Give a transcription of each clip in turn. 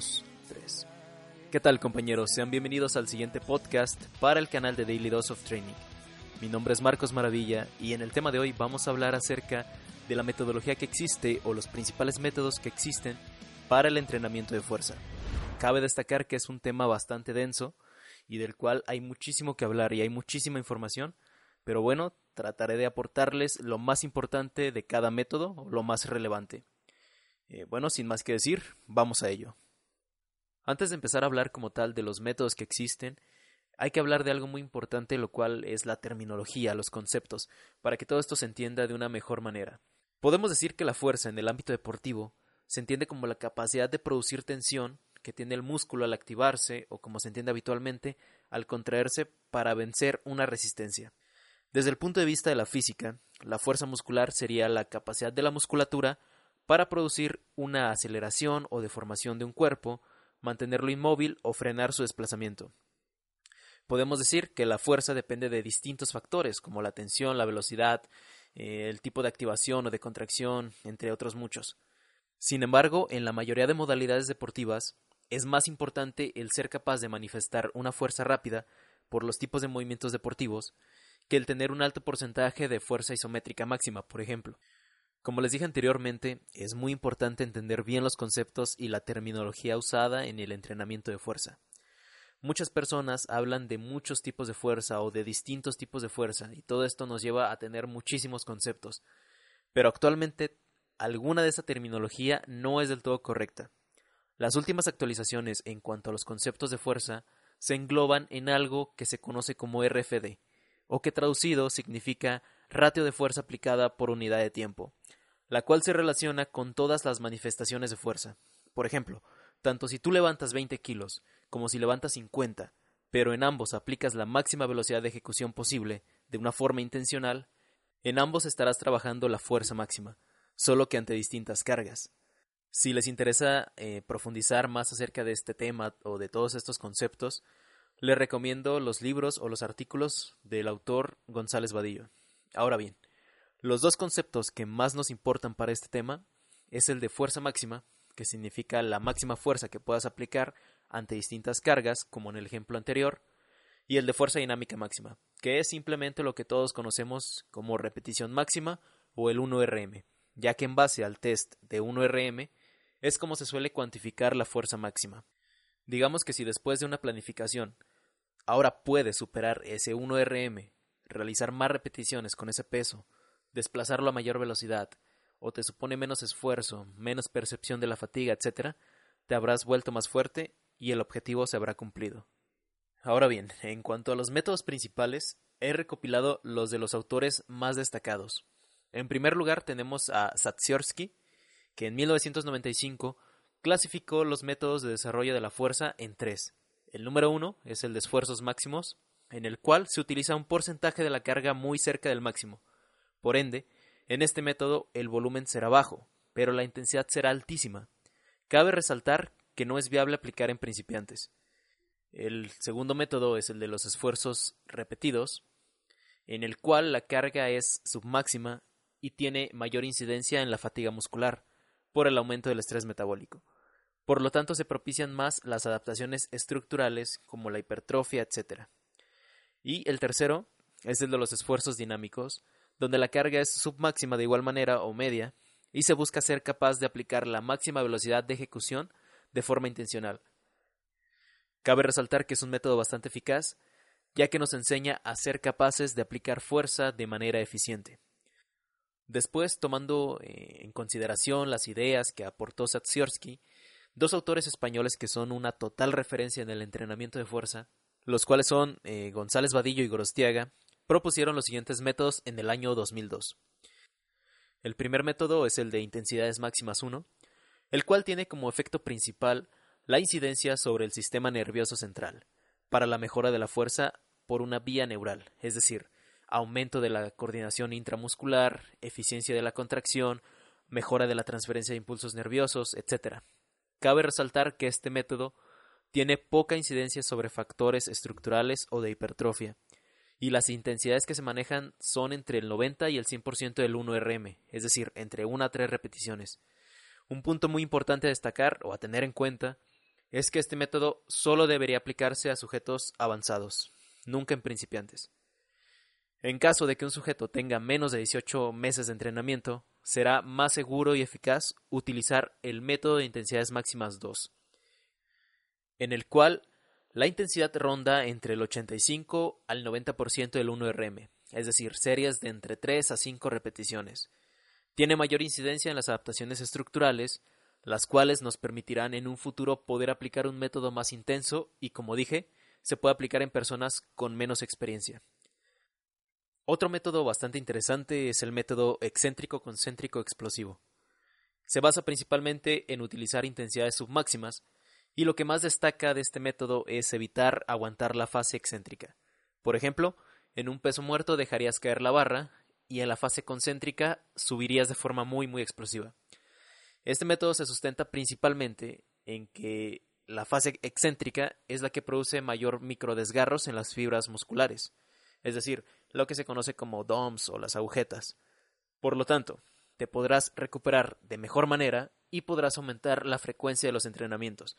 dos, tres. ¿Qué tal compañeros? Sean bienvenidos al siguiente podcast para el canal de Daily Dose of Training. Mi nombre es Marcos Maravilla y en el tema de hoy vamos a hablar acerca de la metodología que existe o los principales métodos que existen para el entrenamiento de fuerza. Cabe destacar que es un tema bastante denso y del cual hay muchísimo que hablar y hay muchísima información, pero bueno, trataré de aportarles lo más importante de cada método o lo más relevante. Eh, bueno, sin más que decir, vamos a ello. Antes de empezar a hablar como tal de los métodos que existen, hay que hablar de algo muy importante, lo cual es la terminología, los conceptos, para que todo esto se entienda de una mejor manera. Podemos decir que la fuerza en el ámbito deportivo se entiende como la capacidad de producir tensión que tiene el músculo al activarse o como se entiende habitualmente al contraerse para vencer una resistencia. Desde el punto de vista de la física, la fuerza muscular sería la capacidad de la musculatura para producir una aceleración o deformación de un cuerpo, mantenerlo inmóvil o frenar su desplazamiento. Podemos decir que la fuerza depende de distintos factores como la tensión, la velocidad, eh, el tipo de activación o de contracción, entre otros muchos. Sin embargo, en la mayoría de modalidades deportivas, es más importante el ser capaz de manifestar una fuerza rápida por los tipos de movimientos deportivos que el tener un alto porcentaje de fuerza isométrica máxima, por ejemplo. Como les dije anteriormente, es muy importante entender bien los conceptos y la terminología usada en el entrenamiento de fuerza. Muchas personas hablan de muchos tipos de fuerza o de distintos tipos de fuerza y todo esto nos lleva a tener muchísimos conceptos. Pero actualmente alguna de esa terminología no es del todo correcta. Las últimas actualizaciones en cuanto a los conceptos de fuerza se engloban en algo que se conoce como RFD, o que traducido significa ratio de fuerza aplicada por unidad de tiempo, la cual se relaciona con todas las manifestaciones de fuerza. Por ejemplo, tanto si tú levantas 20 kilos como si levantas 50, pero en ambos aplicas la máxima velocidad de ejecución posible de una forma intencional, en ambos estarás trabajando la fuerza máxima, solo que ante distintas cargas. Si les interesa eh, profundizar más acerca de este tema o de todos estos conceptos, les recomiendo los libros o los artículos del autor González Vadillo. Ahora bien, los dos conceptos que más nos importan para este tema es el de fuerza máxima, que significa la máxima fuerza que puedas aplicar ante distintas cargas, como en el ejemplo anterior, y el de fuerza dinámica máxima, que es simplemente lo que todos conocemos como repetición máxima o el 1RM, ya que en base al test de 1RM es como se suele cuantificar la fuerza máxima. Digamos que si después de una planificación ahora puedes superar ese 1RM, realizar más repeticiones con ese peso, desplazarlo a mayor velocidad, o te supone menos esfuerzo, menos percepción de la fatiga, etc., te habrás vuelto más fuerte y el objetivo se habrá cumplido. Ahora bien, en cuanto a los métodos principales, he recopilado los de los autores más destacados. En primer lugar tenemos a Satsiorsky, que en 1995 clasificó los métodos de desarrollo de la fuerza en tres. El número uno es el de esfuerzos máximos, en el cual se utiliza un porcentaje de la carga muy cerca del máximo. Por ende, en este método el volumen será bajo, pero la intensidad será altísima. Cabe resaltar que no es viable aplicar en principiantes. El segundo método es el de los esfuerzos repetidos, en el cual la carga es submáxima y tiene mayor incidencia en la fatiga muscular por el aumento del estrés metabólico. Por lo tanto, se propician más las adaptaciones estructurales como la hipertrofia, etc. Y el tercero es el de los esfuerzos dinámicos, donde la carga es submáxima de igual manera o media, y se busca ser capaz de aplicar la máxima velocidad de ejecución de forma intencional. Cabe resaltar que es un método bastante eficaz, ya que nos enseña a ser capaces de aplicar fuerza de manera eficiente. Después, tomando eh, en consideración las ideas que aportó Satsiorsky, dos autores españoles que son una total referencia en el entrenamiento de fuerza, los cuales son eh, González Vadillo y Gorostiaga, propusieron los siguientes métodos en el año 2002. El primer método es el de intensidades máximas 1, el cual tiene como efecto principal la incidencia sobre el sistema nervioso central, para la mejora de la fuerza por una vía neural, es decir, aumento de la coordinación intramuscular, eficiencia de la contracción, mejora de la transferencia de impulsos nerviosos, etc. Cabe resaltar que este método tiene poca incidencia sobre factores estructurales o de hipertrofia, y las intensidades que se manejan son entre el 90 y el 100% del 1RM, es decir, entre 1 a 3 repeticiones. Un punto muy importante a destacar o a tener en cuenta es que este método solo debería aplicarse a sujetos avanzados, nunca en principiantes. En caso de que un sujeto tenga menos de 18 meses de entrenamiento, será más seguro y eficaz utilizar el método de intensidades máximas 2, en el cual la intensidad ronda entre el 85 al 90% del 1RM, es decir, series de entre 3 a 5 repeticiones. Tiene mayor incidencia en las adaptaciones estructurales, las cuales nos permitirán en un futuro poder aplicar un método más intenso y, como dije, se puede aplicar en personas con menos experiencia. Otro método bastante interesante es el método excéntrico concéntrico explosivo. Se basa principalmente en utilizar intensidades submáximas, y lo que más destaca de este método es evitar aguantar la fase excéntrica. Por ejemplo, en un peso muerto dejarías caer la barra y en la fase concéntrica subirías de forma muy muy explosiva. Este método se sustenta principalmente en que la fase excéntrica es la que produce mayor microdesgarros en las fibras musculares, es decir, lo que se conoce como DOMS o las agujetas. Por lo tanto, te podrás recuperar de mejor manera y podrás aumentar la frecuencia de los entrenamientos.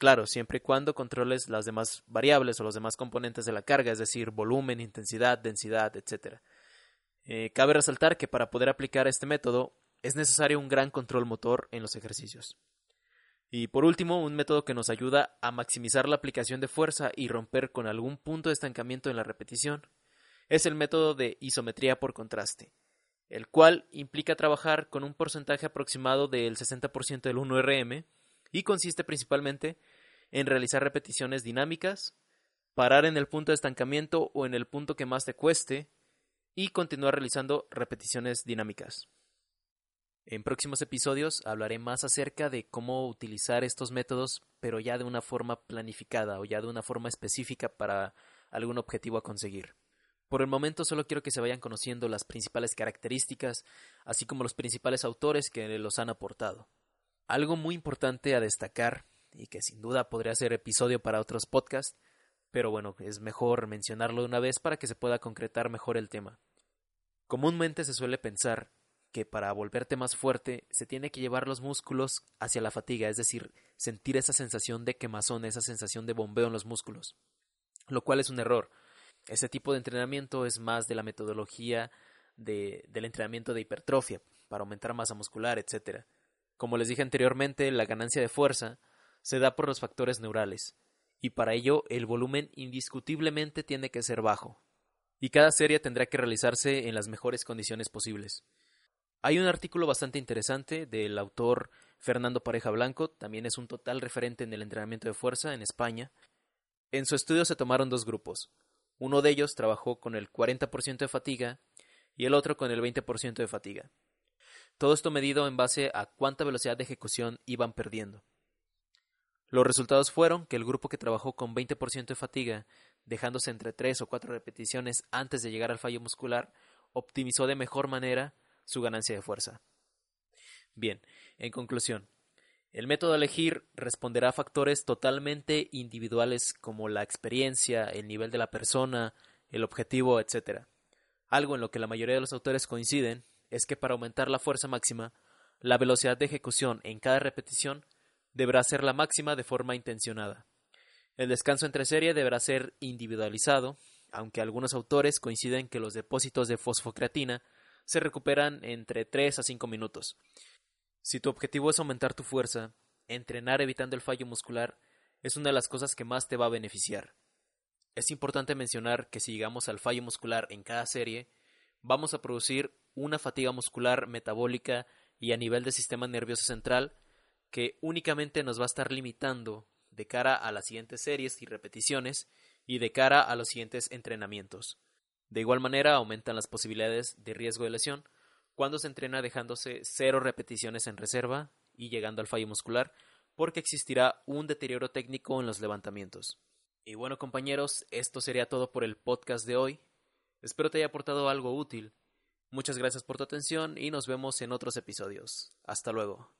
Claro, siempre y cuando controles las demás variables o los demás componentes de la carga, es decir, volumen, intensidad, densidad, etc. Eh, cabe resaltar que para poder aplicar este método es necesario un gran control motor en los ejercicios. Y por último, un método que nos ayuda a maximizar la aplicación de fuerza y romper con algún punto de estancamiento en la repetición es el método de isometría por contraste el cual implica trabajar con un porcentaje aproximado del 60% del 1RM y consiste principalmente en realizar repeticiones dinámicas, parar en el punto de estancamiento o en el punto que más te cueste y continuar realizando repeticiones dinámicas. En próximos episodios hablaré más acerca de cómo utilizar estos métodos, pero ya de una forma planificada o ya de una forma específica para algún objetivo a conseguir. Por el momento solo quiero que se vayan conociendo las principales características, así como los principales autores que los han aportado. Algo muy importante a destacar, y que sin duda podría ser episodio para otros podcasts, pero bueno, es mejor mencionarlo de una vez para que se pueda concretar mejor el tema. Comúnmente se suele pensar que para volverte más fuerte se tiene que llevar los músculos hacia la fatiga, es decir, sentir esa sensación de quemazón, esa sensación de bombeo en los músculos, lo cual es un error ese tipo de entrenamiento es más de la metodología de, del entrenamiento de hipertrofia, para aumentar masa muscular, etc. Como les dije anteriormente, la ganancia de fuerza se da por los factores neurales, y para ello el volumen indiscutiblemente tiene que ser bajo, y cada serie tendrá que realizarse en las mejores condiciones posibles. Hay un artículo bastante interesante del autor Fernando Pareja Blanco, también es un total referente en el entrenamiento de fuerza en España. En su estudio se tomaron dos grupos, uno de ellos trabajó con el 40% de fatiga y el otro con el 20% de fatiga. Todo esto medido en base a cuánta velocidad de ejecución iban perdiendo. Los resultados fueron que el grupo que trabajó con 20% de fatiga, dejándose entre 3 o 4 repeticiones antes de llegar al fallo muscular, optimizó de mejor manera su ganancia de fuerza. Bien, en conclusión, el método a elegir responderá a factores totalmente individuales como la experiencia, el nivel de la persona, el objetivo, etc. Algo en lo que la mayoría de los autores coinciden es que para aumentar la fuerza máxima, la velocidad de ejecución en cada repetición deberá ser la máxima de forma intencionada. El descanso entre serie deberá ser individualizado, aunque algunos autores coinciden que los depósitos de fosfocreatina se recuperan entre 3 a 5 minutos, si tu objetivo es aumentar tu fuerza, entrenar evitando el fallo muscular es una de las cosas que más te va a beneficiar. Es importante mencionar que si llegamos al fallo muscular en cada serie, vamos a producir una fatiga muscular metabólica y a nivel del sistema nervioso central que únicamente nos va a estar limitando de cara a las siguientes series y repeticiones y de cara a los siguientes entrenamientos. De igual manera, aumentan las posibilidades de riesgo de lesión cuando se entrena dejándose cero repeticiones en reserva y llegando al fallo muscular, porque existirá un deterioro técnico en los levantamientos. Y bueno compañeros, esto sería todo por el podcast de hoy. Espero te haya aportado algo útil. Muchas gracias por tu atención y nos vemos en otros episodios. Hasta luego.